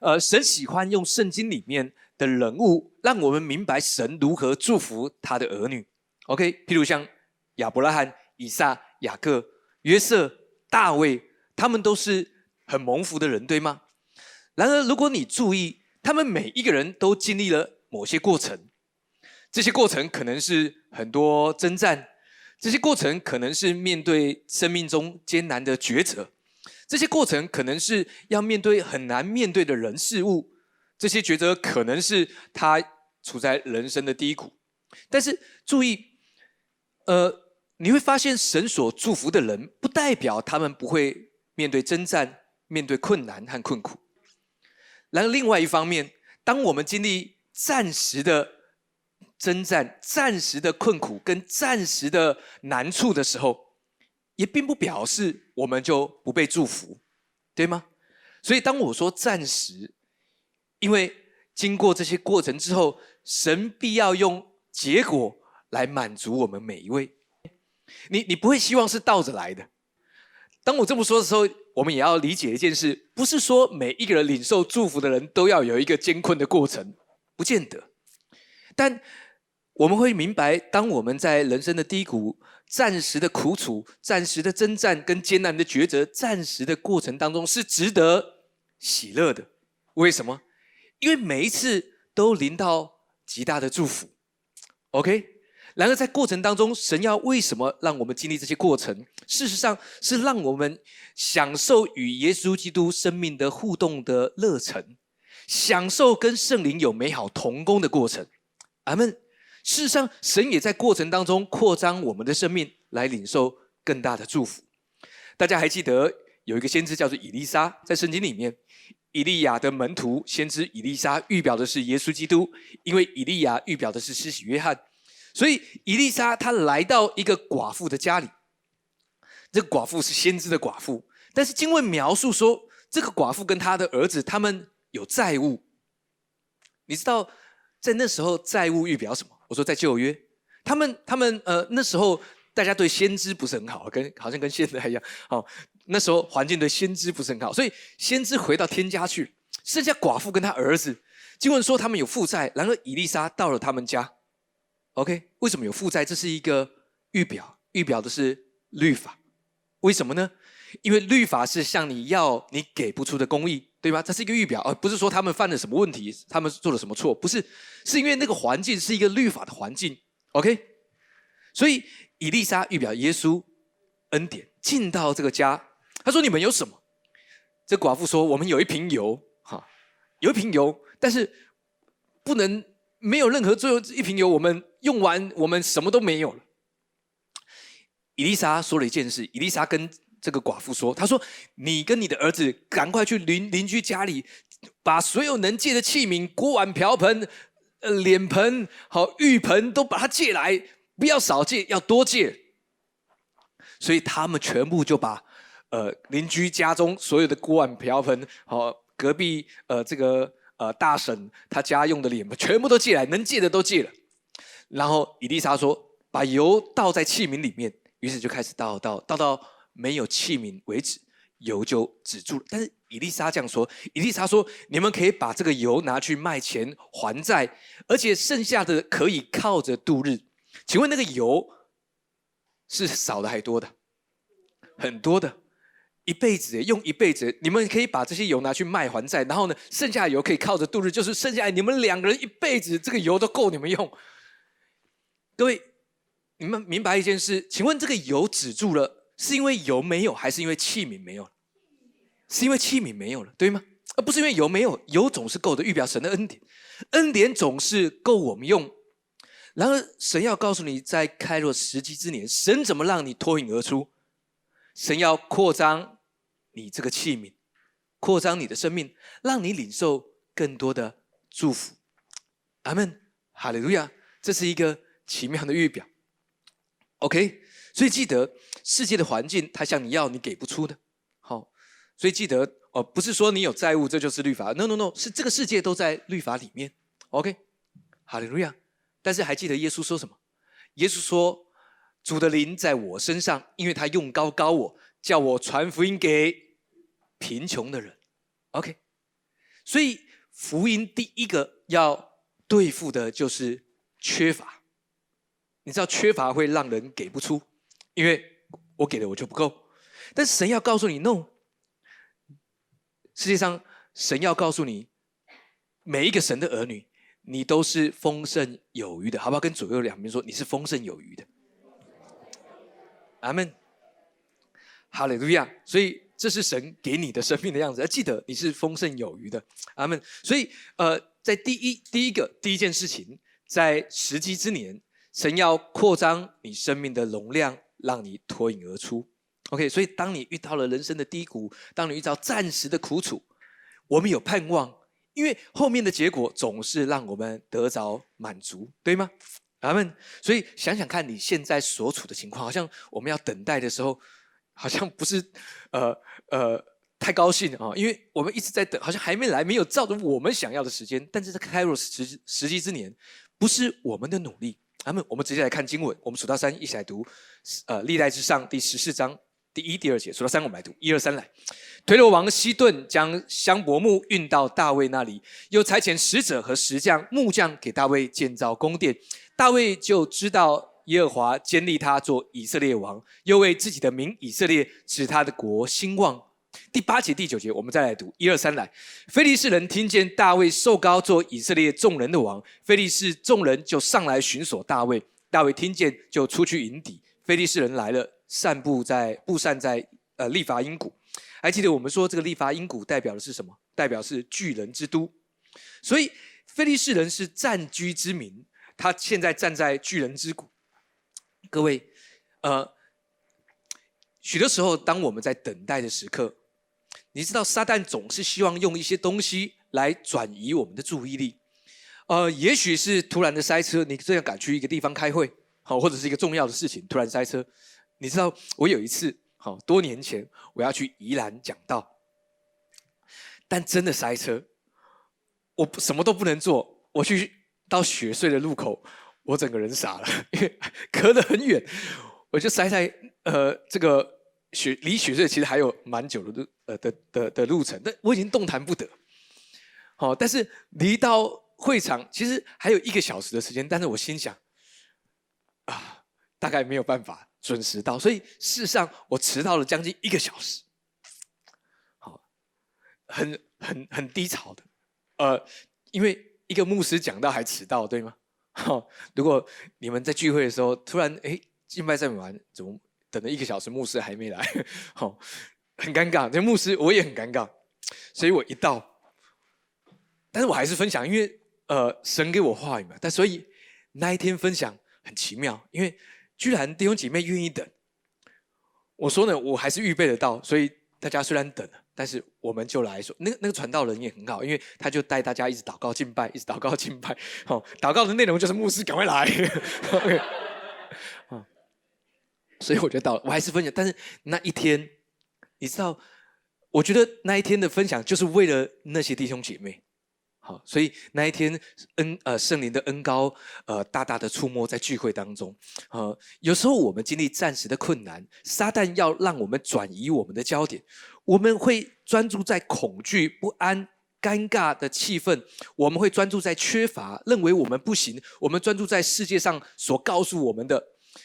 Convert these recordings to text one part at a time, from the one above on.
呃，神喜欢用圣经里面的人物，让我们明白神如何祝福他的儿女。OK，譬如像亚伯拉罕、以撒、雅各、约瑟、大卫，他们都是很蒙福的人，对吗？然而，如果你注意，他们每一个人都经历了某些过程，这些过程可能是很多征战，这些过程可能是面对生命中艰难的抉择。这些过程可能是要面对很难面对的人事物，这些抉择可能是他处在人生的低谷。但是注意，呃，你会发现神所祝福的人，不代表他们不会面对征战、面对困难和困苦。然而，另外一方面，当我们经历暂时的征战、暂时的困苦跟暂时的难处的时候，也并不表示我们就不被祝福，对吗？所以当我说暂时，因为经过这些过程之后，神必要用结果来满足我们每一位。你你不会希望是倒着来的。当我这么说的时候，我们也要理解一件事：不是说每一个人领受祝福的人都要有一个艰困的过程，不见得。但我们会明白，当我们在人生的低谷。暂时的苦楚、暂时的征战跟艰难的抉择、暂时的过程当中是值得喜乐的。为什么？因为每一次都临到极大的祝福。OK。然而在过程当中，神要为什么让我们经历这些过程？事实上是让我们享受与耶稣基督生命的互动的热忱，享受跟圣灵有美好同工的过程。阿门。事实上，神也在过程当中扩张我们的生命，来领受更大的祝福。大家还记得有一个先知叫做以利沙，在圣经里面，以利亚的门徒先知以利沙预表的是耶稣基督，因为以利亚预表的是施洗约翰，所以以利沙他来到一个寡妇的家里，这个寡妇是先知的寡妇，但是经文描述说，这个寡妇跟他的儿子他们有债务，你知道在那时候债务预表什么？我说在旧约，他们他们呃那时候大家对先知不是很好，跟好像跟现在一样。哦，那时候环境对先知不是很好，所以先知回到天家去，剩下寡妇跟他儿子。经文说他们有负债，然而以利沙到了他们家。OK，为什么有负债？这是一个预表，预表的是律法。为什么呢？因为律法是向你要你给不出的公义。对吧？这是一个预表，而不是说他们犯了什么问题，他们做了什么错，不是，是因为那个环境是一个律法的环境，OK？所以以利沙预表耶稣恩典进到这个家，他说：“你们有什么？”这寡妇说：“我们有一瓶油，哈，有一瓶油，但是不能没有任何作用。一瓶油我们用完，我们什么都没有了。”以利沙说了一件事，以利沙跟。这个寡妇说：“他说，你跟你的儿子赶快去邻邻居家里，把所有能借的器皿、锅碗瓢盆、呃脸盆、好浴盆都把它借来，不要少借，要多借。所以他们全部就把呃邻居家中所有的锅碗瓢盆，好隔壁呃这个呃大婶她家用的脸盆，全部都借来，能借的都借了。然后伊丽莎说：把油倒在器皿里面，于是就开始倒倒倒到。”没有器皿为止，油就止住了。但是伊丽莎这样说：“伊丽莎说，你们可以把这个油拿去卖钱还债，而且剩下的可以靠着度日。请问那个油是少的还多的？很多的，一辈子用一辈子。你们可以把这些油拿去卖还债，然后呢，剩下的油可以靠着度日，就是剩下你们两个人一辈子这个油都够你们用。各位，你们明白一件事？请问这个油止住了？”是因为油没有，还是因为器皿没有了？是因为器皿没有了，对吗？而不是因为油没有，油总是够的，预表神的恩典，恩典总是够我们用。然而，神要告诉你，在开若时机之年，神怎么让你脱颖而出？神要扩张你这个器皿，扩张你的生命，让你领受更多的祝福。阿门，哈利路亚！这是一个奇妙的预表。OK。所以记得，世界的环境，他向你要，你给不出的。好，所以记得哦，不是说你有债务，这就是律法。No No No，是这个世界都在律法里面。OK，哈利路亚。但是还记得耶稣说什么？耶稣说：“主的灵在我身上，因为他用高高我，叫我传福音给贫穷的人。” OK，所以福音第一个要对付的就是缺乏。你知道缺乏会让人给不出，因为我给的我就不够。但神要告诉你，no。世界上神要告诉你，每一个神的儿女，你都是丰盛有余的，好不好？跟左右两边说，你是丰盛有余的。阿门。哈利路亚。所以这是神给你的生命的样子，要记得你是丰盛有余的。阿门。所以呃，在第一第一个第一件事情，在时机之年。神要扩张你生命的容量，让你脱颖而出。OK，所以当你遇到了人生的低谷，当你遇到暂时的苦楚，我们有盼望，因为后面的结果总是让我们得着满足，对吗？阿们。所以想想看你现在所处的情况，好像我们要等待的时候，好像不是呃呃太高兴啊，因为我们一直在等，好像还没来，没有照着我们想要的时间。但是在 Kairos 时时机之年，不是我们的努力。阿门。我们直接来看经文，我们数到三，一起来读。呃，历代之上第十四章第一、第二节，数到三，我们来读。一二三，来。推罗王西顿将香柏木运到大卫那里，又差遣使者和石匠、木匠给大卫建造宫殿。大卫就知道耶和华坚立他做以色列王，又为自己的名以色列使他的国兴旺。第八节、第九节，我们再来读一二三来。菲利士人听见大卫受高做以色列众人的王，菲利士众人就上来寻索大卫。大卫听见，就出去迎敌。菲利士人来了，散布在布散在呃利伐因谷。还记得我们说这个利伐因谷代表的是什么？代表是巨人之都。所以菲利士人是占居之民，他现在站在巨人之谷。各位，呃，许多时候当我们在等待的时刻。你知道撒旦总是希望用一些东西来转移我们的注意力，呃，也许是突然的塞车，你这样赶去一个地方开会，好，或者是一个重要的事情突然塞车。你知道我有一次，好多年前我要去宜兰讲道，但真的塞车，我什么都不能做，我去到雪隧的路口，我整个人傻了，因为 隔得很远，我就塞在呃这个。雪离雪隧其实还有蛮久的路，呃的的的路程，但我已经动弹不得。好，但是离到会场其实还有一个小时的时间，但是我心想，啊，大概没有办法准时到，所以事实上我迟到了将近一个小时。好，很很很低潮的，呃，因为一个牧师讲到还迟到，对吗？好，如果你们在聚会的时候突然哎敬拜赞美完，怎么？等了一个小时，牧师还没来，好，很尴尬。这牧师我也很尴尬，所以我一到，但是我还是分享，因为呃，神给我话语嘛。但所以那一天分享很奇妙，因为居然弟兄姐妹愿意等。我说呢，我还是预备得到，所以大家虽然等，但是我们就来说，那个那个传道人也很好，因为他就带大家一直祷告敬拜，一直祷告敬拜。好，祷告的内容就是牧师赶快来。所以我就到了，我还是分享。但是那一天，你知道，我觉得那一天的分享就是为了那些弟兄姐妹。好，所以那一天恩呃圣灵的恩高呃大大的触摸在聚会当中。呃，有时候我们经历暂时的困难，撒旦要让我们转移我们的焦点，我们会专注在恐惧、不安、尴尬的气氛，我们会专注在缺乏，认为我们不行，我们专注在世界上所告诉我们的。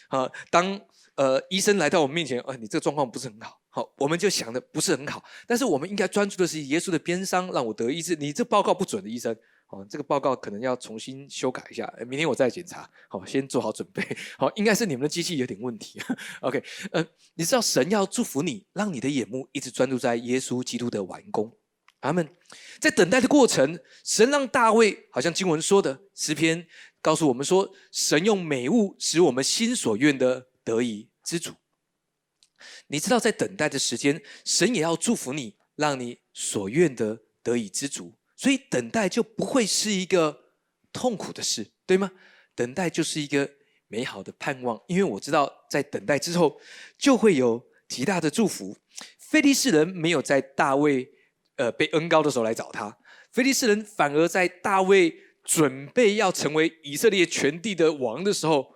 啊，当呃，医生来到我们面前，呃，你这个状况不是很好，好，我们就想的不是很好，但是我们应该专注的是耶稣的鞭伤让我得医治。你这报告不准的医生，哦，这个报告可能要重新修改一下，明天我再检查，好，先做好准备，好，应该是你们的机器有点问题。OK，呃，你知道神要祝福你，让你的眼目一直专注在耶稣基督的完工。阿门。在等待的过程，神让大卫，好像经文说的诗篇告诉我们说，神用美物使我们心所愿的。得以知足，你知道，在等待的时间，神也要祝福你，让你所愿的得以知足。所以，等待就不会是一个痛苦的事，对吗？等待就是一个美好的盼望，因为我知道，在等待之后，就会有极大的祝福。菲利士人没有在大卫呃被恩高的时候来找他，菲利士人反而在大卫准备要成为以色列全地的王的时候，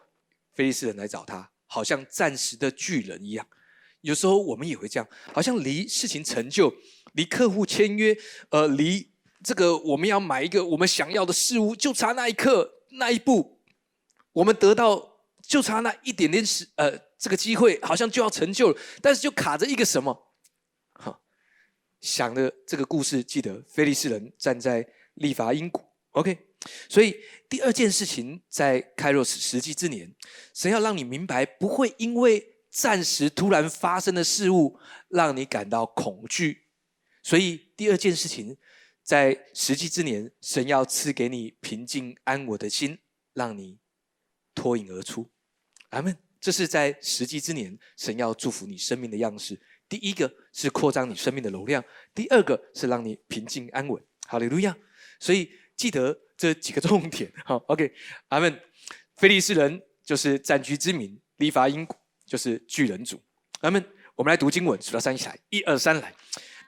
菲利士人来找他。好像暂时的巨人一样，有时候我们也会这样，好像离事情成就、离客户签约、呃，离这个我们要买一个我们想要的事物，就差那一刻那一步，我们得到就差那一点点时呃这个机会，好像就要成就了，但是就卡着一个什么？好，想的这个故事，记得菲利士人站在利伐因谷，OK。所以第二件事情，在开若实际之年，神要让你明白，不会因为暂时突然发生的事物让你感到恐惧。所以第二件事情，在实际之年，神要赐给你平静安稳的心，让你脱颖而出。阿门。这是在实际之年，神要祝福你生命的样式。第一个是扩张你生命的容量，第二个是让你平静安稳。好，利路亚。所以记得这几个重点。好，OK。阿门。菲利士人就是占据之民，利伐因就是巨人族。阿门。我们来读经文，数到三起来，一二三来。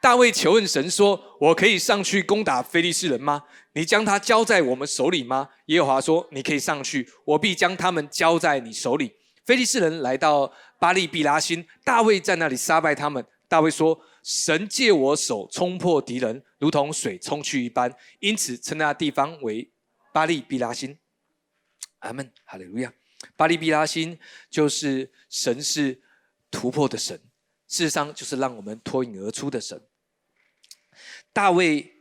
大卫求问神说：“我可以上去攻打非利士人吗？你将他交在我们手里吗？”耶和华说：“你可以上去，我必将他们交在你手里。”非利士人来到巴利毕拉辛，大卫在那里杀败他们。大卫说：“神借我手冲破敌人，如同水冲去一般，因此称那地方为巴利毕拉辛。”阿门，哈利路亚。巴利毕拉辛就是神是突破的神，事实上就是让我们脱颖而出的神。大卫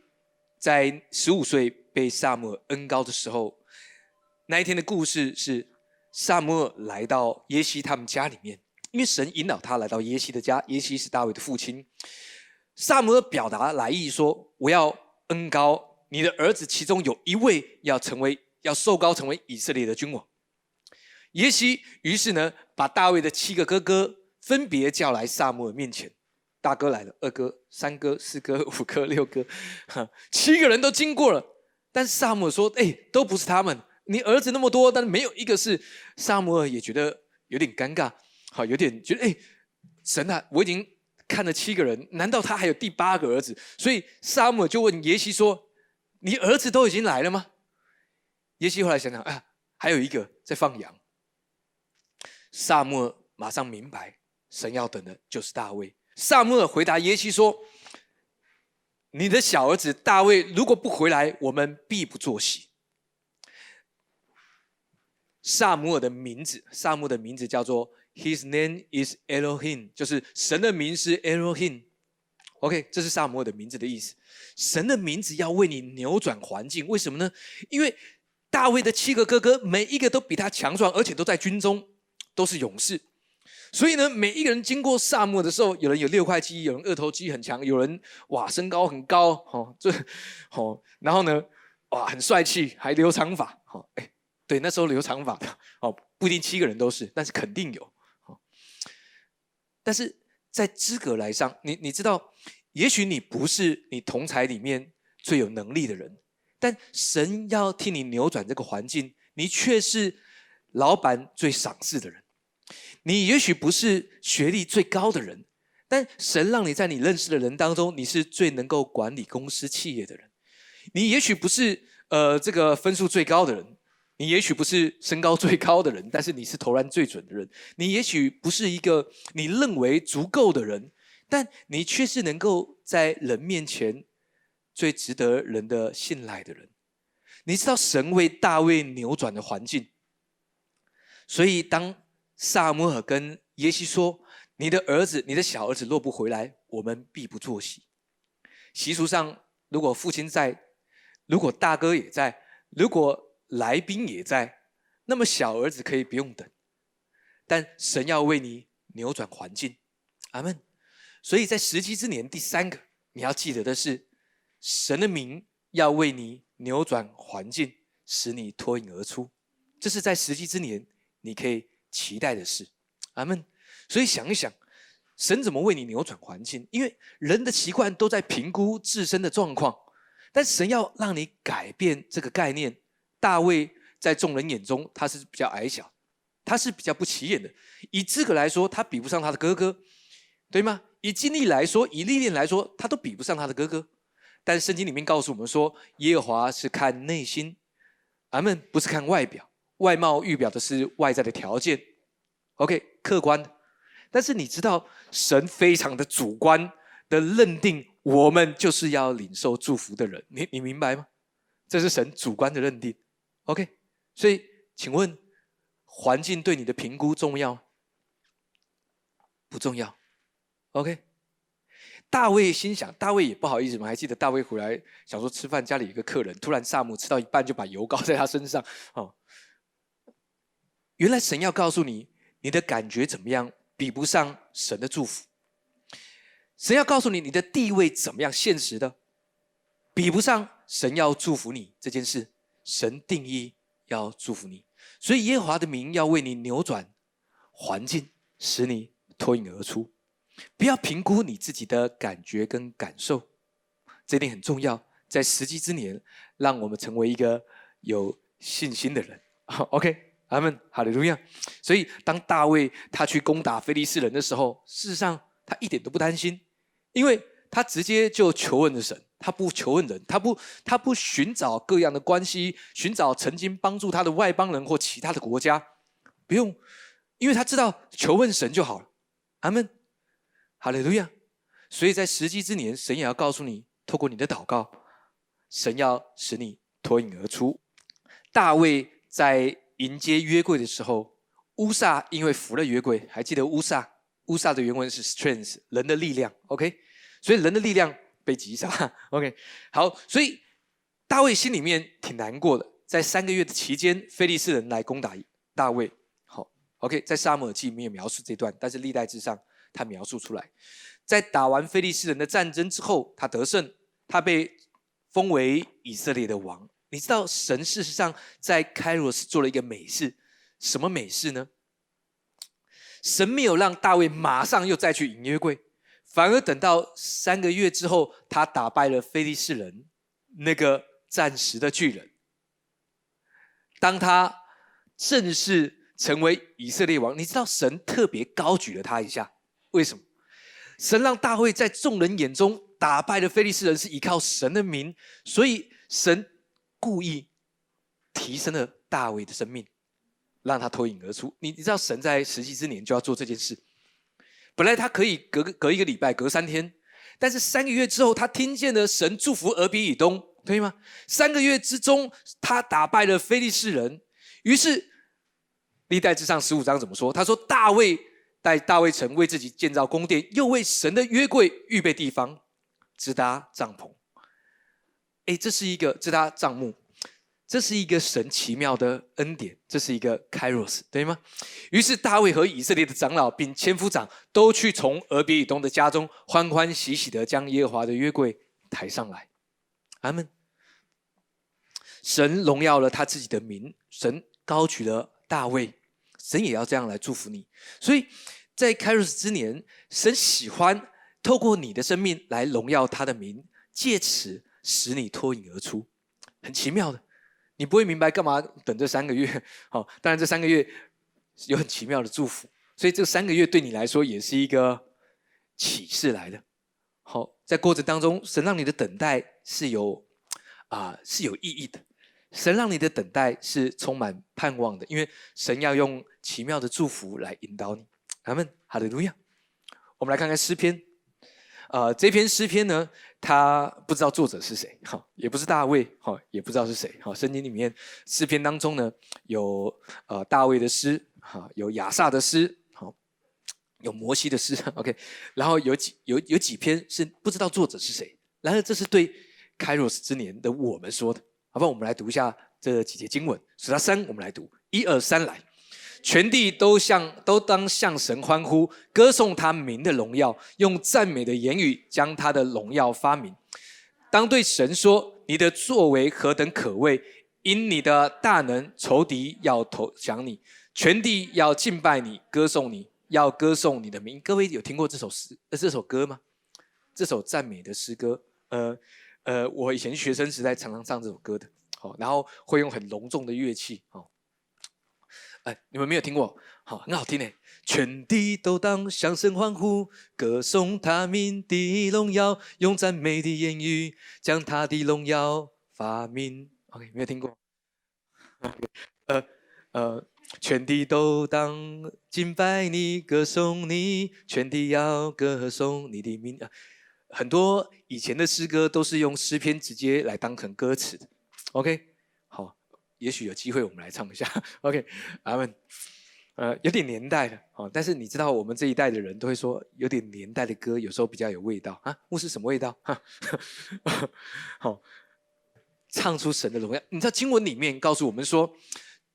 在十五岁被萨母尔恩高的时候，那一天的故事是萨母尔来到耶西他们家里面，因为神引导他来到耶西的家。耶西是大卫的父亲。萨母尔表达来意说：“我要恩高你的儿子，其中有一位要成为要受高成为以色列的君王。”耶西于是呢，把大卫的七个哥哥分别叫来萨母尔面前。大哥来了，二哥、三哥、四哥、五哥、六哥，哈，七个人都经过了。但萨姆尔说：“哎，都不是他们。你儿子那么多，但是没有一个是。”萨姆尔也觉得有点尴尬，好，有点觉得：“哎，神啊，我已经看了七个人，难道他还有第八个儿子？”所以萨姆就问耶西说：“你儿子都已经来了吗？”耶西后来想想，啊，还有一个在放羊。萨姆马上明白，神要等的就是大卫。萨母尔回答耶西说：“你的小儿子大卫如果不回来，我们必不作喜。”萨母尔的名字，萨母的名字叫做 “His name is Elohim”，就是神的名是 Elohim。OK，这是萨母尔的名字的意思。神的名字要为你扭转环境，为什么呢？因为大卫的七个哥哥，每一个都比他强壮，而且都在军中，都是勇士。所以呢，每一个人经过萨漠的时候，有人有六块肌，有人二头肌很强，有人哇身高很高，哦，这，哦，然后呢，哇很帅气，还留长发，哦，哎，对，那时候留长发的，哦，不一定七个人都是，但是肯定有，但是在资格来上，你你知道，也许你不是你同才里面最有能力的人，但神要替你扭转这个环境，你却是老板最赏识的人。你也许不是学历最高的人，但神让你在你认识的人当中，你是最能够管理公司企业的人。你也许不是呃这个分数最高的人，你也许不是身高最高的人，但是你是投篮最准的人。你也许不是一个你认为足够的人，但你却是能够在人面前最值得人的信赖的人。你知道神为大卫扭转的环境，所以当。萨摩尔跟耶西说：“你的儿子，你的小儿子若不回来，我们必不作喜。习俗上，如果父亲在，如果大哥也在，如果来宾也在，那么小儿子可以不用等。但神要为你扭转环境，阿门。所以在时机之年，第三个你要记得的是，神的名要为你扭转环境，使你脱颖而出。这是在时机之年，你可以。”期待的事，阿门。所以想一想，神怎么为你扭转环境？因为人的习惯都在评估自身的状况，但神要让你改变这个概念。大卫在众人眼中他是比较矮小，他是比较不起眼的。以资格来说，他比不上他的哥哥，对吗？以经历来说，以历练来说，他都比不上他的哥哥。但圣经里面告诉我们说，耶和华是看内心，阿门，不是看外表。外貌预表的是外在的条件，OK，客观的。但是你知道，神非常的主观的认定我们就是要领受祝福的人。你你明白吗？这是神主观的认定。OK，所以请问，环境对你的评估重要不重要？OK，大卫心想，大卫也不好意思嘛，还记得大卫回来想说吃饭，家里有个客人，突然萨姆吃到一半就把油膏在他身上。哦，原来神要告诉你，你的感觉怎么样，比不上神的祝福。神要告诉你，你的地位怎么样？现实的，比不上神要祝福你这件事。神定义要祝福你，所以耶和华的名要为你扭转环境，使你脱颖而出。不要评估你自己的感觉跟感受，这点很重要。在时机之年，让我们成为一个有信心的人。OK，阿门，哈利路亚。所以，当大卫他去攻打非利士人的时候，事实上他一点都不担心。因为他直接就求问了神，他不求问人，他不他不寻找各样的关系，寻找曾经帮助他的外邦人或其他的国家，不用，因为他知道求问神就好了。阿门，哈利路亚。所以在时机之年，神也要告诉你，透过你的祷告，神要使你脱颖而出。大卫在迎接约柜的时候，乌撒因为服了约柜，还记得乌撒？乌撒的原文是 strength，人的力量，OK，所以人的力量被击杀，OK，好，所以大卫心里面挺难过的。在三个月的期间，菲利士人来攻打大卫，好，OK，在沙漠耳记没有描述这段，但是历代之上他描述出来。在打完菲利士人的战争之后，他得胜，他被封为以色列的王。你知道神事实上在开罗斯做了一个美事，什么美事呢？神没有让大卫马上又再去隐约柜，反而等到三个月之后，他打败了非利士人那个暂时的巨人。当他正式成为以色列王，你知道神特别高举了他一下，为什么？神让大卫在众人眼中打败了非利士人，是依靠神的名，所以神故意提升了大卫的生命。让他脱颖而出。你你知道神在实际之年就要做这件事。本来他可以隔隔一个礼拜，隔三天，但是三个月之后，他听见了神祝福俄比以东，对吗？三个月之中，他打败了非利士人。于是历代之上十五章怎么说？他说大卫带大卫城为自己建造宫殿，又为神的约柜预备地方，支搭帐篷。哎，这是一个支搭帐幕。这是一个神奇妙的恩典，这是一个 Kairos，对吗？于是大卫和以色列的长老并千夫长都去从俄别以东的家中欢欢喜喜的将耶和华的约柜抬上来。阿门。神荣耀了他自己的名，神高举了大卫，神也要这样来祝福你。所以在 Kairos 之年，神喜欢透过你的生命来荣耀他的名，借此使你脱颖而出，很奇妙的。你不会明白干嘛等这三个月？好，当然这三个月有很奇妙的祝福，所以这三个月对你来说也是一个启示来的。好，在过程当中，神让你的等待是有啊是有意义的，神让你的等待是充满盼望的，因为神要用奇妙的祝福来引导你。阿门，哈利路亚。我们来看看诗篇，啊，这篇诗篇呢。他不知道作者是谁，哈，也不是大卫，哈，也不知道是谁，哈。圣经里面诗篇当中呢，有呃大卫的诗，哈，有亚萨的诗，好，有摩西的诗，OK。然后有几有有几篇是不知道作者是谁。然而这是对开罗斯之年的我们说的，好吧？我们来读一下这几节经文，数到三，我们来读，一二三，来。全地都向都当向神欢呼，歌颂他名的荣耀，用赞美的言语将他的荣耀发明。当对神说：“你的作为何等可畏！因你的大能，仇敌要投降你，全地要敬拜你，歌颂你，要歌颂你的名。”各位有听过这首诗呃这首歌吗？这首赞美的诗歌，呃呃，我以前学生时代常常唱这首歌的，好，然后会用很隆重的乐器，好。哎，你们没有听过？好，很好听呢。全地都当向声欢呼，歌颂他名的荣耀，用赞美的言语将他的荣耀发明。OK，没有听过？呃呃，全地都当敬拜你，歌颂你，全地要歌颂你的名。很多以前的诗歌都是用诗篇直接来当成歌词。OK，也许有机会我们来唱一下。OK，阿门。呃，有点年代的，哦，但是你知道我们这一代的人都会说，有点年代的歌有时候比较有味道啊。牧师什么味道？哈，好，唱出神的荣耀。你知道经文里面告诉我们说，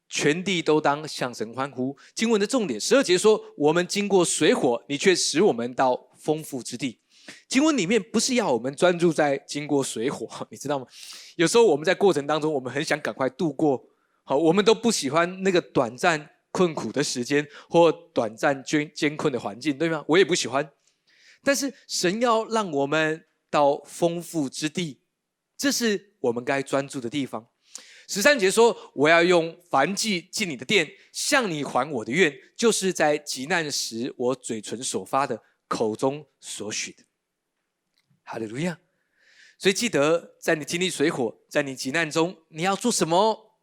全地都当向神欢呼。经文的重点十二节说，我们经过水火，你却使我们到丰富之地。经文里面不是要我们专注在经过水火，你知道吗？有时候我们在过程当中，我们很想赶快度过，好，我们都不喜欢那个短暂。困苦的时间或短暂艰艰困的环境，对吗？我也不喜欢。但是神要让我们到丰富之地，这是我们该专注的地方。十三节说：“我要用凡祭进你的殿，向你还我的愿，就是在极难时我嘴唇所发的，口中所许的。”哈利路亚！所以记得，在你经历水火，在你极难中，你要做什么？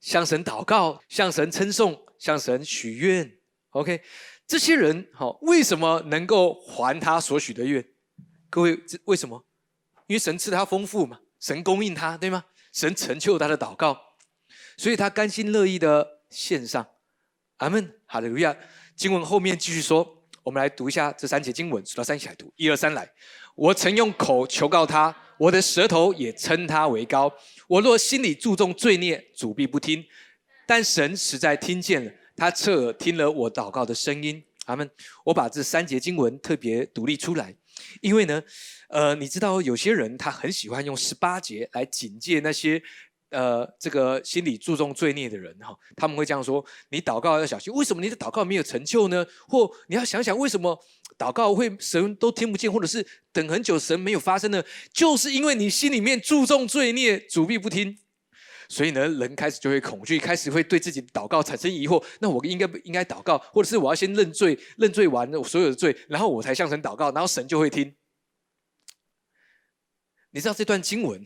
向神祷告，向神称颂。向神许愿，OK，这些人好，为什么能够还他所许的愿？各位，为什么？因为神赐他丰富嘛，神供应他，对吗？神成就他的祷告，所以他甘心乐意的献上。阿门，哈利路亚。经文后面继续说，我们来读一下这三节经文，数到三起来读，一二三来。我曾用口求告他，我的舌头也称他为高。我若心里注重罪孽，主必不听。但神实在听见了，他侧耳听了我祷告的声音。阿门。我把这三节经文特别独立出来，因为呢，呃，你知道有些人他很喜欢用十八节来警戒那些，呃，这个心里注重罪孽的人哈。他们会这样说：你祷告要小心，为什么你的祷告没有成就呢？或你要想想，为什么祷告会神都听不见，或者是等很久神没有发生呢？就是因为你心里面注重罪孽，主必不听。所以呢，人开始就会恐惧，开始会对自己祷告产生疑惑。那我应该不应该祷告，或者是我要先认罪，认罪完了所有的罪，然后我才向神祷告，然后神就会听。你知道这段经文，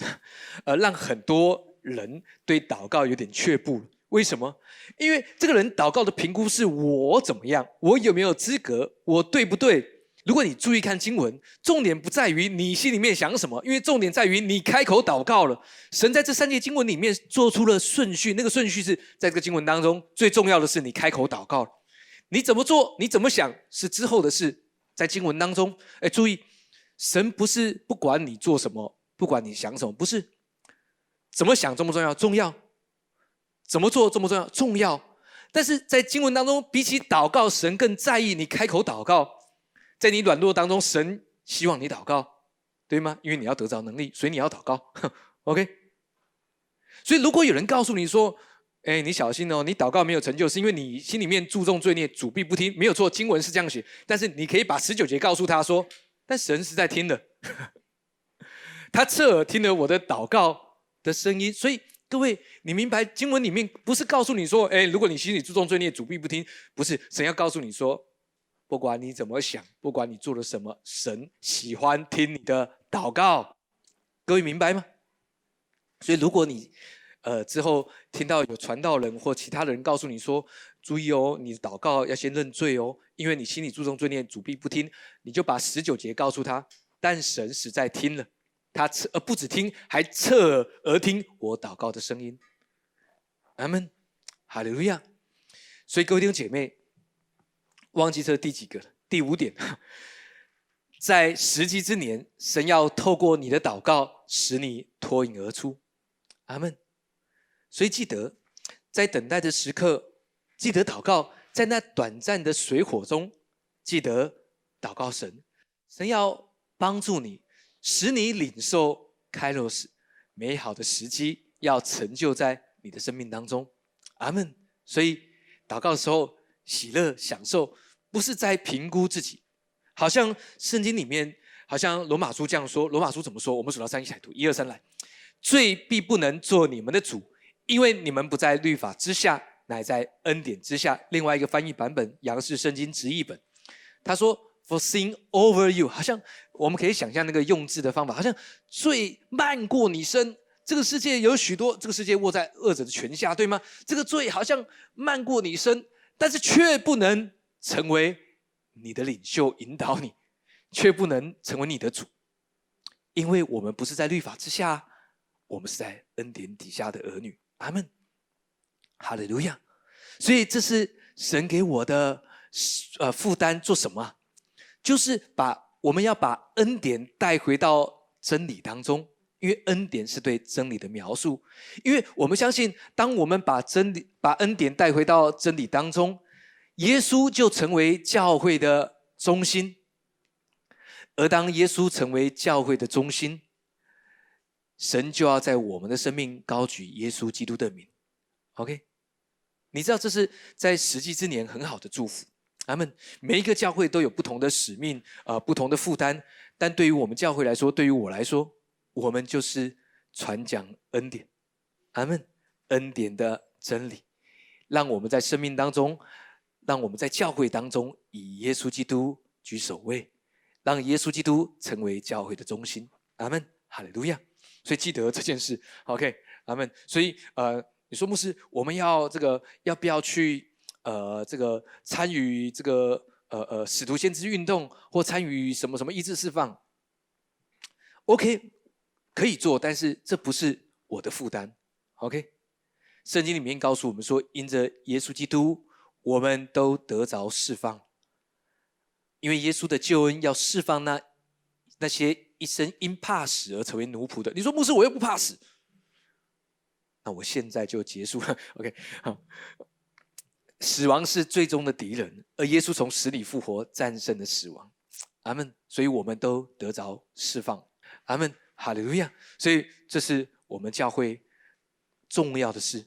呃，让很多人对祷告有点却步。为什么？因为这个人祷告的评估是我怎么样，我有没有资格，我对不对？如果你注意看经文，重点不在于你心里面想什么，因为重点在于你开口祷告了。神在这三节经文里面做出了顺序，那个顺序是在这个经文当中最重要的是你开口祷告了。你怎么做，你怎么想是之后的事。在经文当中，哎，注意，神不是不管你做什么，不管你想什么，不是怎么想重不重要？重要。怎么做重不重要？重要。但是在经文当中，比起祷告，神更在意你开口祷告。在你软弱当中，神希望你祷告，对吗？因为你要得着能力，所以你要祷告。OK。所以如果有人告诉你说：“哎，你小心哦，你祷告没有成就，是因为你心里面注重罪孽，主必不听。”没有错，经文是这样写。但是你可以把十九节告诉他说：“但神是在听的，他侧耳听了我的祷告的声音。”所以各位，你明白经文里面不是告诉你说：“哎，如果你心里注重罪孽，主必不听。”不是，神要告诉你说。不管你怎么想，不管你做了什么，神喜欢听你的祷告。各位明白吗？所以，如果你呃之后听到有传道人或其他人告诉你说：“注意哦，你的祷告要先认罪哦，因为你心里注重罪孽，主必不听。”你就把十九节告诉他。但神实在听了，他侧呃不止听，还侧耳听我祷告的声音。阿门，哈利路亚。所以，各位弟兄姐妹。忘记这第几个了？第五点，在时机之年，神要透过你的祷告，使你脱颖而出。阿门。所以记得，在等待的时刻，记得祷告；在那短暂的水火中，记得祷告神。神要帮助你，使你领受开罗时美好的时机，要成就在你的生命当中。阿门。所以祷告的时候。喜乐享受，不是在评估自己，好像圣经里面，好像罗马书这样说。罗马书怎么说？我们数到三一起来读，一二三来。罪必不能做你们的主，因为你们不在律法之下，乃在恩典之下。另外一个翻译版本，杨氏圣经直译本，他说：“For sin over you。”好像我们可以想象那个用字的方法，好像罪漫过你身。这个世界有许多，这个世界握在恶者的权下，对吗？这个罪好像漫过你身。但是却不能成为你的领袖引导你，却不能成为你的主。因为我们不是在律法之下，我们是在恩典底下的儿女。阿门，哈利路亚。所以这是神给我的呃负担，做什么？就是把我们要把恩典带回到真理当中。因为恩典是对真理的描述，因为我们相信，当我们把真理、把恩典带回到真理当中，耶稣就成为教会的中心。而当耶稣成为教会的中心，神就要在我们的生命高举耶稣基督的名。OK，你知道这是在实际之年很好的祝福。他们每一个教会都有不同的使命啊，不同的负担，但对于我们教会来说，对于我来说。我们就是传讲恩典，阿门，恩典的真理，让我们在生命当中，让我们在教会当中以耶稣基督居首位，让耶稣基督成为教会的中心，阿门，哈利路亚。所以记得这件事，OK，阿门。所以呃，你说牧师，我们要这个要不要去呃这个参与这个呃呃使徒先知运动，或参与什么什么意志释放？OK。可以做，但是这不是我的负担。OK，圣经里面告诉我们说，因着耶稣基督，我们都得着释放。因为耶稣的救恩要释放那那些一生因怕死而成为奴仆的。你说牧师，我又不怕死，那我现在就结束了。OK，好，死亡是最终的敌人，而耶稣从死里复活，战胜了死亡。阿门。所以我们都得着释放。阿门。哈利路亚！所以这是我们教会重要的事，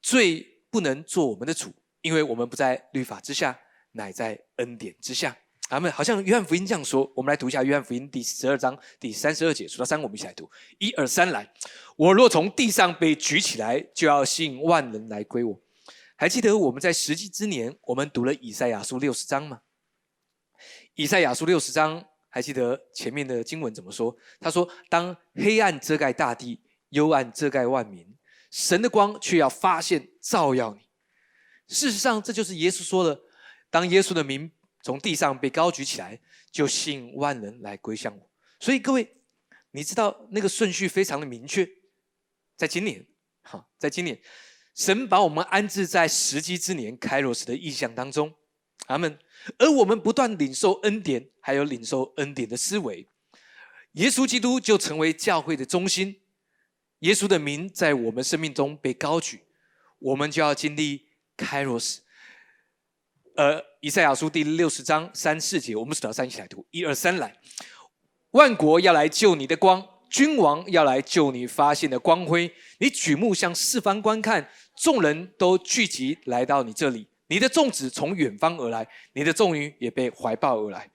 最不能做我们的主，因为我们不在律法之下，乃在恩典之下。阿门！好像约翰福音这样说，我们来读一下约翰福音第十二章第三十二节，数到三，我们一起来读：一二三，来！我若从地上被举起来，就要吸引万人来归我。还记得我们在实际之年，我们读了以赛亚书六十章吗？以赛亚书六十章。还记得前面的经文怎么说？他说：“当黑暗遮盖大地，幽暗遮盖万民，神的光却要发现照耀你。”事实上，这就是耶稣说的：“当耶稣的名从地上被高举起来，就吸引万人来归向我。”所以各位，你知道那个顺序非常的明确。在今年，哈，在今年，神把我们安置在时机之年开罗时的意象当中。阿门。而我们不断领受恩典，还有领受恩典的思维，耶稣基督就成为教会的中心。耶稣的名在我们生命中被高举，我们就要经历开罗斯。呃，以赛亚书第六十章三四节，我们数到三一起来读，一二三来。万国要来救你的光，君王要来救你发现的光辉。你举目向四方观看，众人都聚集来到你这里。你的众子从远方而来，你的众女也被怀抱而来。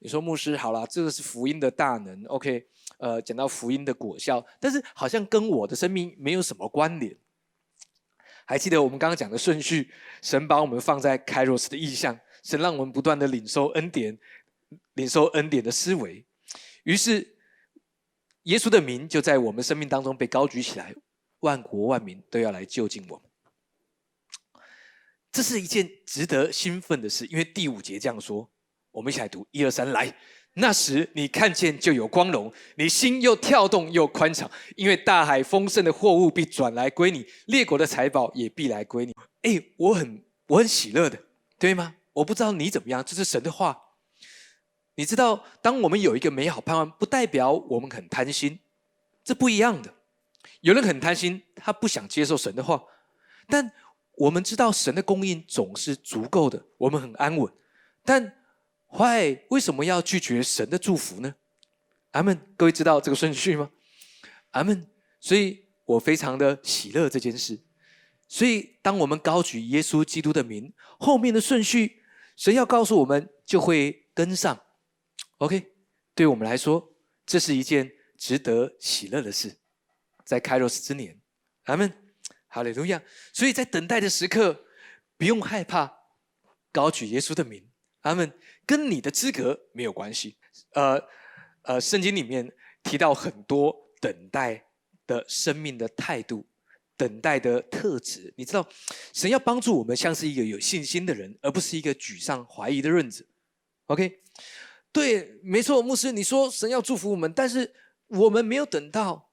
你说牧师好了，这个是福音的大能。OK，呃，讲到福音的果效，但是好像跟我的生命没有什么关联。还记得我们刚刚讲的顺序？神把我们放在开罗斯的意象，神让我们不断的领受恩典，领受恩典的思维。于是，耶稣的名就在我们生命当中被高举起来，万国万民都要来就近我们。这是一件值得兴奋的事，因为第五节这样说。我们一起来读，一二三，来。那时你看见就有光荣，你心又跳动又宽敞，因为大海丰盛的货物必转来归你，列国的财宝也必来归你。哎，我很我很喜乐的，对吗？我不知道你怎么样，这是神的话。你知道，当我们有一个美好盼望，不代表我们很贪心，这不一样的。有人很贪心，他不想接受神的话，但。我们知道神的供应总是足够的，我们很安稳。但坏为什么要拒绝神的祝福呢？阿门。各位知道这个顺序吗？阿门。所以我非常的喜乐这件事。所以当我们高举耶稣基督的名，后面的顺序，神要告诉我们就会跟上。OK，对我们来说，这是一件值得喜乐的事。在开罗斯之年，阿门。哈利路亚！所以在等待的时刻，不用害怕，高举耶稣的名，阿门。跟你的资格没有关系。呃呃，圣经里面提到很多等待的生命的态度，等待的特质。你知道，神要帮助我们，像是一个有信心的人，而不是一个沮丧怀疑的润子。OK，对，没错，牧师，你说神要祝福我们，但是我们没有等到，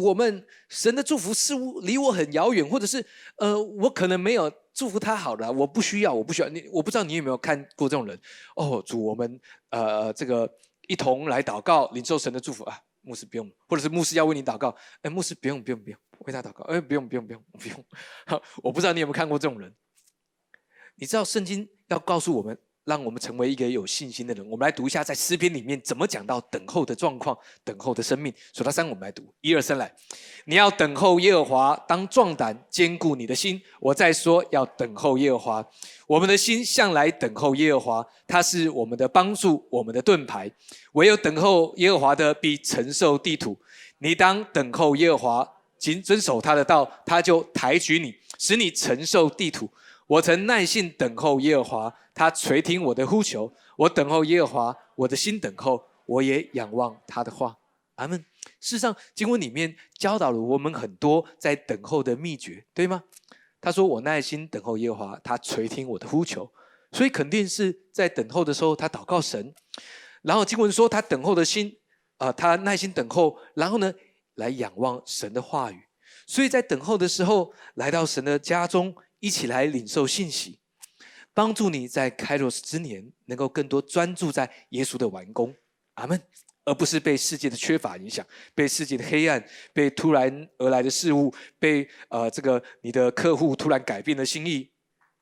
我们神的祝福似乎离我很遥远，或者是呃，我可能没有祝福他好了，我不需要，我不需要你。我不知道你有没有看过这种人哦，主，我们呃这个一同来祷告，领受神的祝福啊。牧师不用，或者是牧师要为你祷告，哎，牧师不用不用不用为他祷告，哎，不用不用不用不用。我不知道你有没有看过这种人。你知道圣经要告诉我们。让我们成为一个有信心的人。我们来读一下，在诗篇里面怎么讲到等候的状况、等候的生命。数到三，我们来读。一二三，来！你要等候耶和华，当壮胆，坚固你的心。我再说，要等候耶和华。我们的心向来等候耶和华，他是我们的帮助，我们的盾牌。唯有等候耶和华的，必承受地土。你当等候耶和华，谨遵守他的道，他就抬举你，使你承受地土。我曾耐心等候耶和华，他垂听我的呼求。我等候耶和华，我的心等候，我也仰望他的话。阿门。事实上，经文里面教导了我们很多在等候的秘诀，对吗？他说：“我耐心等候耶和华，他垂听我的呼求。”所以肯定是在等候的时候，他祷告神。然后经文说，他等候的心啊，他耐心等候，然后呢，来仰望神的话语。所以在等候的时候，来到神的家中。一起来领受信息，帮助你在开罗之年能够更多专注在耶稣的完工，阿门，而不是被世界的缺乏影响，被世界的黑暗，被突然而来的事物，被呃这个你的客户突然改变了心意，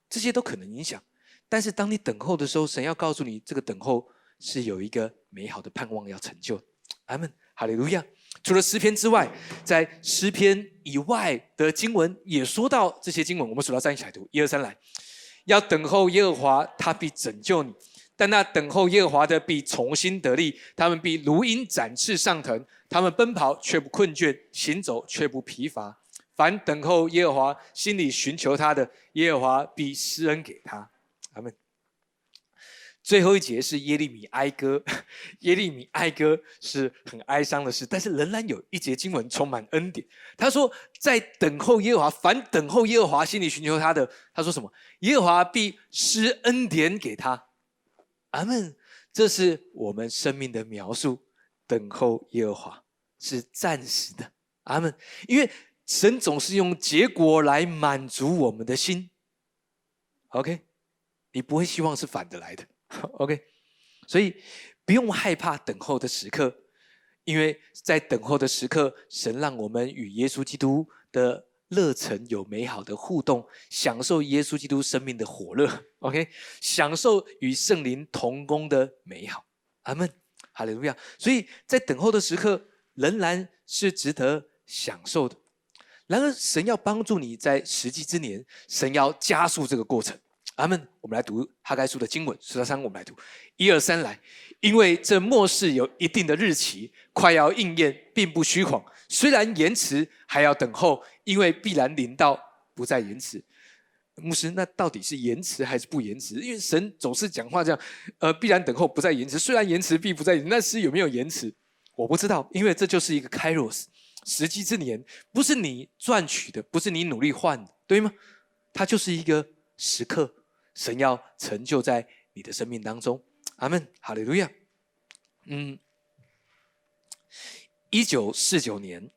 这些都可能影响。但是当你等候的时候，神要告诉你，这个等候是有一个美好的盼望要成就，阿门，哈利路亚。除了诗篇之外，在诗篇以外的经文也说到这些经文。我们数到三一起来读，一二三来。要等候耶和华，他必拯救你；但那等候耶和华的必重新得力，他们必如鹰展翅上腾，他们奔跑却不困倦，行走却不疲乏。凡等候耶和华、心里寻求他的，耶和华必施恩给他。阿门。最后一节是耶利米哀歌，耶利米哀歌是很哀伤的事，但是仍然有一节经文充满恩典。他说：“在等候耶和华，凡等候耶和华，心里寻求他的，他说什么？耶和华必施恩典给他。”阿门。这是我们生命的描述。等候耶和华是暂时的。阿门。因为神总是用结果来满足我们的心。OK，你不会希望是反的来的。OK，所以不用害怕等候的时刻，因为在等候的时刻，神让我们与耶稣基督的热忱有美好的互动，享受耶稣基督生命的火热。OK，享受与圣灵同工的美好。阿门，哈利路亚。所以在等候的时刻，仍然是值得享受的。然而，神要帮助你在实际之年，神要加速这个过程。阿门。我们来读哈该书的经文，十到三，我们来读一二三来。因为这末世有一定的日期，快要应验，并不虚谎。虽然延迟，还要等候，因为必然临到，不再延迟。牧师，那到底是延迟还是不延迟？因为神总是讲话这样，呃，必然等候，不再延迟。虽然延迟，必不再延迟。那是有没有延迟？我不知道，因为这就是一个 Kairos 时机之年，不是你赚取的，不是你努力换的，对吗？它就是一个时刻。神要成就在你的生命当中，阿门，哈利路亚。嗯，一九四九年，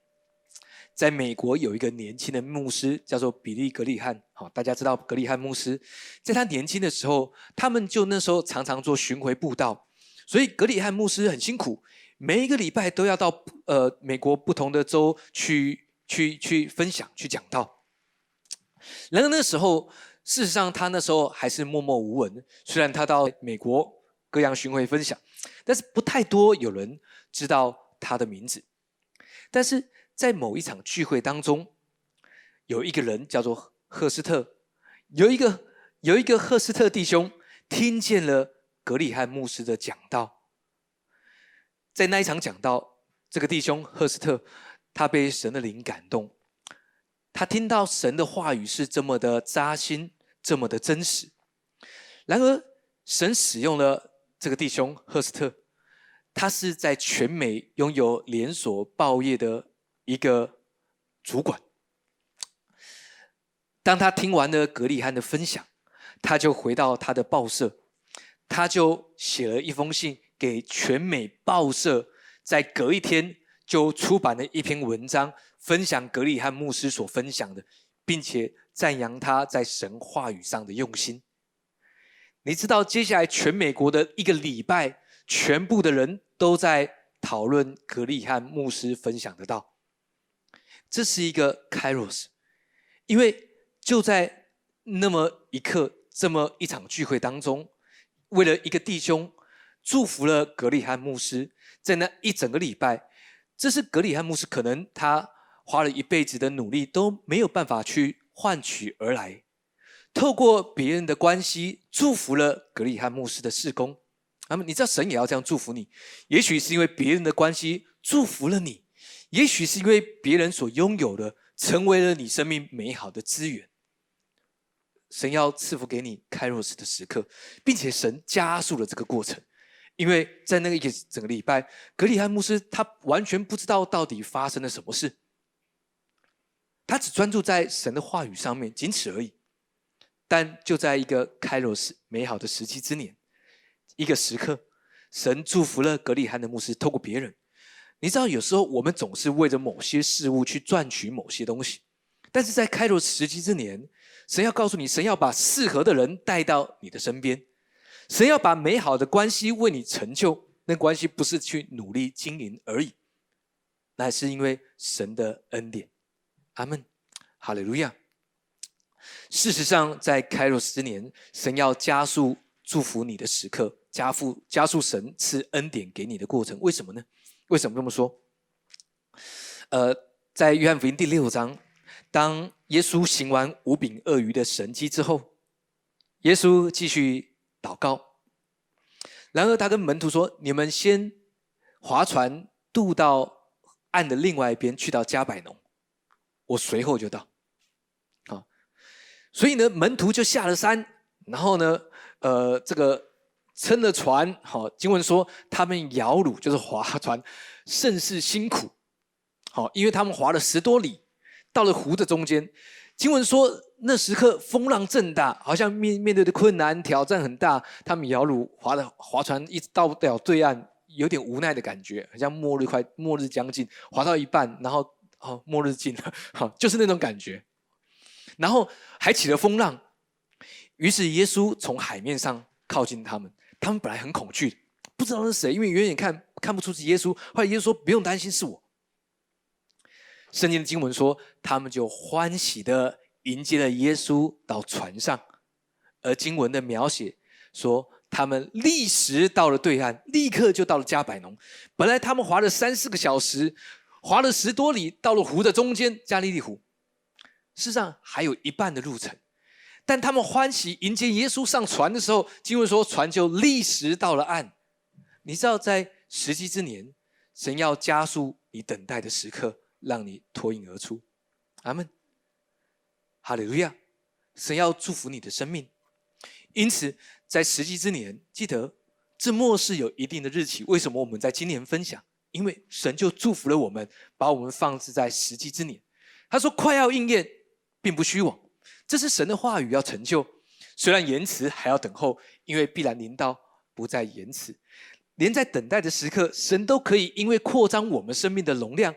在美国有一个年轻的牧师，叫做比利·格里汉。好，大家知道格里汉牧师，在他年轻的时候，他们就那时候常常做巡回布道，所以格里汉牧师很辛苦，每一个礼拜都要到呃美国不同的州去去去分享、去讲道。然而那时候。事实上，他那时候还是默默无闻。虽然他到美国各样巡回分享，但是不太多有人知道他的名字。但是在某一场聚会当中，有一个人叫做赫斯特，有一个有一个赫斯特弟兄听见了格里汉牧师的讲道。在那一场讲道，这个弟兄赫斯特，他被神的灵感动，他听到神的话语是这么的扎心。这么的真实，然而神使用了这个弟兄赫斯特，他是在全美拥有连锁报业的一个主管。当他听完了格里汉的分享，他就回到他的报社，他就写了一封信给全美报社，在隔一天就出版了一篇文章，分享格里汉牧师所分享的，并且赞扬他在神话语上的用心。你知道，接下来全美国的一个礼拜，全部的人都在讨论格里汉牧师分享的道。这是一个 Kairos，因为就在那么一刻，这么一场聚会当中，为了一个弟兄祝福了格里汉牧师，在那一整个礼拜，这是格里汉牧师可能他花了一辈子的努力都没有办法去换取而来，透过别人的关系祝福了格里汉牧师的事工。那么你知道神也要这样祝福你，也许是因为别人的关系祝福了你。也许是因为别人所拥有的成为了你生命美好的资源，神要赐福给你开若斯的时刻，并且神加速了这个过程，因为在那个一整个礼拜，格里汉牧师他完全不知道到底发生了什么事，他只专注在神的话语上面，仅此而已。但就在一个开罗时美好的时期之年，一个时刻，神祝福了格里汉的牧师，透过别人。你知道，有时候我们总是为着某些事物去赚取某些东西，但是在开罗时机之年，神要告诉你，神要把适合的人带到你的身边，神要把美好的关系为你成就。那关系不是去努力经营而已，乃是因为神的恩典。阿门，哈利路亚。事实上，在开罗十年，神要加速祝福你的时刻，加速加速神赐恩典给你的过程。为什么呢？为什么这么说？呃，在约翰福音第六章，当耶稣行完五饼鳄鱼的神迹之后，耶稣继续祷告。然而，他跟门徒说：“你们先划船渡到岸的另外一边，去到加百农，我随后就到。”啊，所以呢，门徒就下了山，然后呢，呃，这个。撑了船，好，经文说他们摇橹就是划船，甚是辛苦，好，因为他们划了十多里，到了湖的中间。经文说那时刻风浪正大，好像面面对的困难挑战很大，他们摇橹划的划船一直到不了对岸，有点无奈的感觉，好像末日快末日将近，划到一半，然后哦末日近了，好，就是那种感觉，然后还起了风浪，于是耶稣从海面上靠近他们。他们本来很恐惧，不知道是谁，因为远远看看不出是耶稣。后来耶稣说：“不用担心，是我。”圣经的经文说，他们就欢喜的迎接了耶稣到船上。而经文的描写说，他们立时到了对岸，立刻就到了加百农。本来他们划了三四个小时，划了十多里，到了湖的中间加利利湖。事实上还有一半的路程。但他们欢喜迎接耶稣上船的时候，经文说船就立时到了岸。你知道，在时机之年，神要加速你等待的时刻，让你脱颖而出。阿门，哈利路亚！神要祝福你的生命，因此在时机之年，记得这末世有一定的日期。为什么我们在今年分享？因为神就祝福了我们，把我们放置在时机之年。他说：“快要应验，并不虚妄。”这是神的话语要成就，虽然延迟还要等候，因为必然临到，不再延迟。连在等待的时刻，神都可以因为扩张我们生命的容量，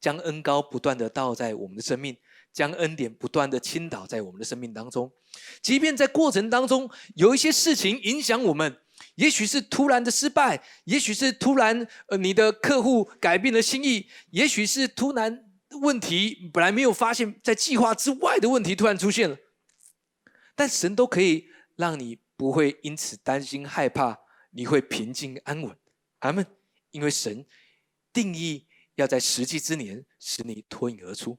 将恩高不断的倒在我们的生命，将恩典不断的倾倒在我们的生命当中。即便在过程当中有一些事情影响我们，也许是突然的失败，也许是突然呃你的客户改变了心意，也许是突然。问题本来没有发现，在计划之外的问题突然出现了，但神都可以让你不会因此担心害怕，你会平静安稳。阿门。因为神定义要在实际之年使你脱颖而出。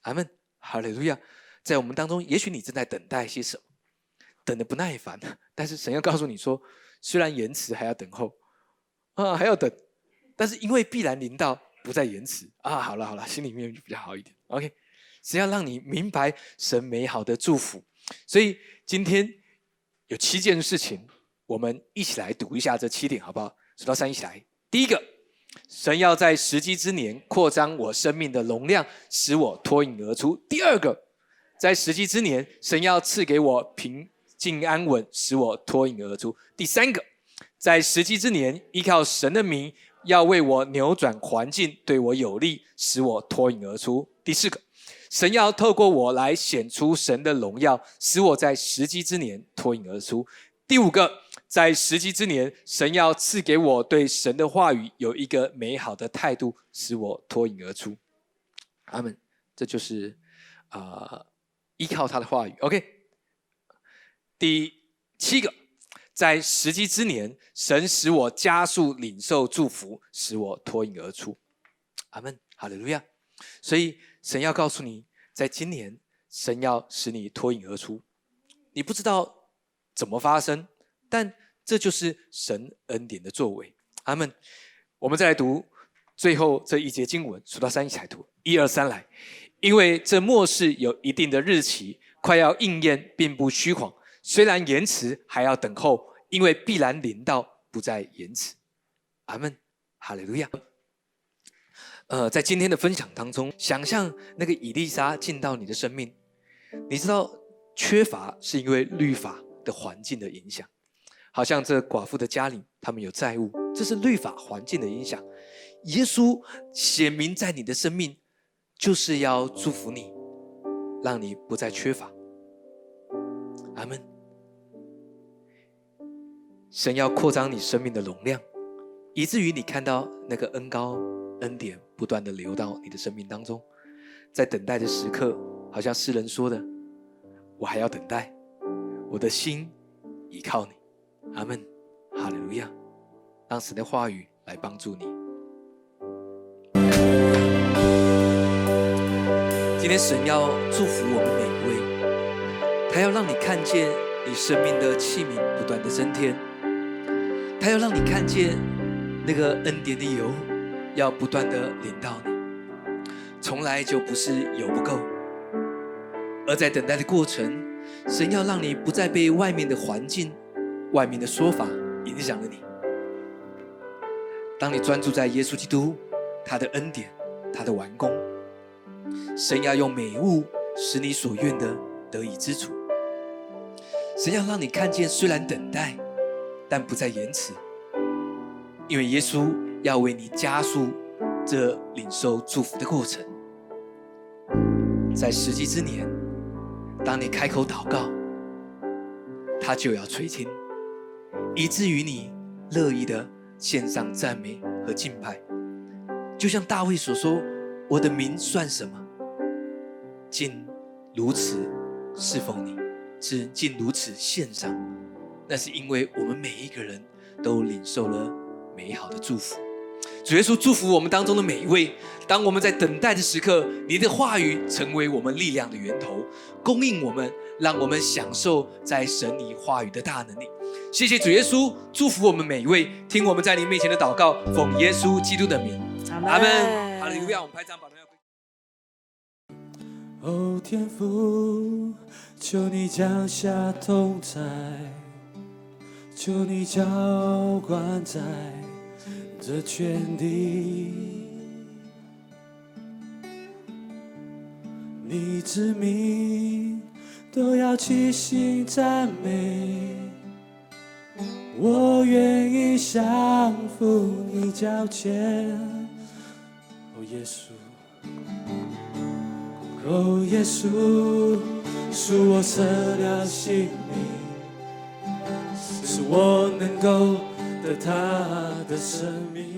阿门。哈利路亚。在我们当中，也许你正在等待些什么，等的不耐烦，但是神要告诉你说，虽然延迟还要等候，啊还要等，但是因为必然临到。不再延迟啊！好了好了，心里面就比较好一点。OK，只要让你明白神美好的祝福。所以今天有七件事情，我们一起来读一下这七点，好不好？数到三，一起来。第一个，神要在时机之年扩张我生命的容量，使我脱颖而出。第二个，在时机之年，神要赐给我平静安稳，使我脱颖而出。第三个，在时机之年，依靠神的名。要为我扭转环境，对我有利，使我脱颖而出。第四个，神要透过我来显出神的荣耀，使我在时机之年脱颖而出。第五个，在时机之年，神要赐给我对神的话语有一个美好的态度，使我脱颖而出。阿门。这就是啊，依靠他的话语。OK，第七个。在时机之年，神使我加速领受祝福，使我脱颖而出。阿门，哈利路亚。所以神要告诉你，在今年，神要使你脱颖而出。你不知道怎么发生，但这就是神恩典的作为。阿门。我们再来读最后这一节经文，数到三一起来读，一二三来。因为这末世有一定的日期，快要应验，并不虚谎。虽然延迟，还要等候，因为必然临到，不再延迟。阿门，哈利路亚。呃，在今天的分享当中，想象那个以丽莎进到你的生命，你知道缺乏是因为律法的环境的影响，好像这寡妇的家里，他们有债务，这是律法环境的影响。耶稣显明在你的生命，就是要祝福你，让你不再缺乏。阿门。神要扩张你生命的容量，以至于你看到那个恩高恩典不断的流到你的生命当中。在等待的时刻，好像诗人说的：“我还要等待，我的心依靠你。”阿门，哈利路亚。让神的话语来帮助你。今天神要祝福我们每一位，他要让你看见你生命的器皿不断的增添。他要让你看见那个恩典的油，要不断的淋到你，从来就不是油不够，而在等待的过程，神要让你不再被外面的环境、外面的说法影响了你。当你专注在耶稣基督他的恩典、他的完工，神要用美物使你所愿的得以知足。神要让你看见，虽然等待。但不再延迟，因为耶稣要为你加速这领受祝福的过程。在时机之年，当你开口祷告，他就要垂听，以至于你乐意的献上赞美和敬拜。就像大卫所说：“我的名算什么？竟如此侍奉你，只竟如此献上。”那是因为我们每一个人都领受了美好的祝福。主耶稣祝福我们当中的每一位。当我们在等待的时刻，你的话语成为我们力量的源头，供应我们，让我们享受在神你话语的大能力。谢谢主耶稣，祝福我们每一位。听我们在你面前的祷告，奉耶稣基督的名，阿门。好，利路亚！我们拍张把荣耀。哦，天父，求你降下同在。求你浇灌在这全地，你之名都要齐心赞美。我愿意降服你脚前，哦耶稣，哦耶稣，恕我舍了性命。是我能够得他的生命。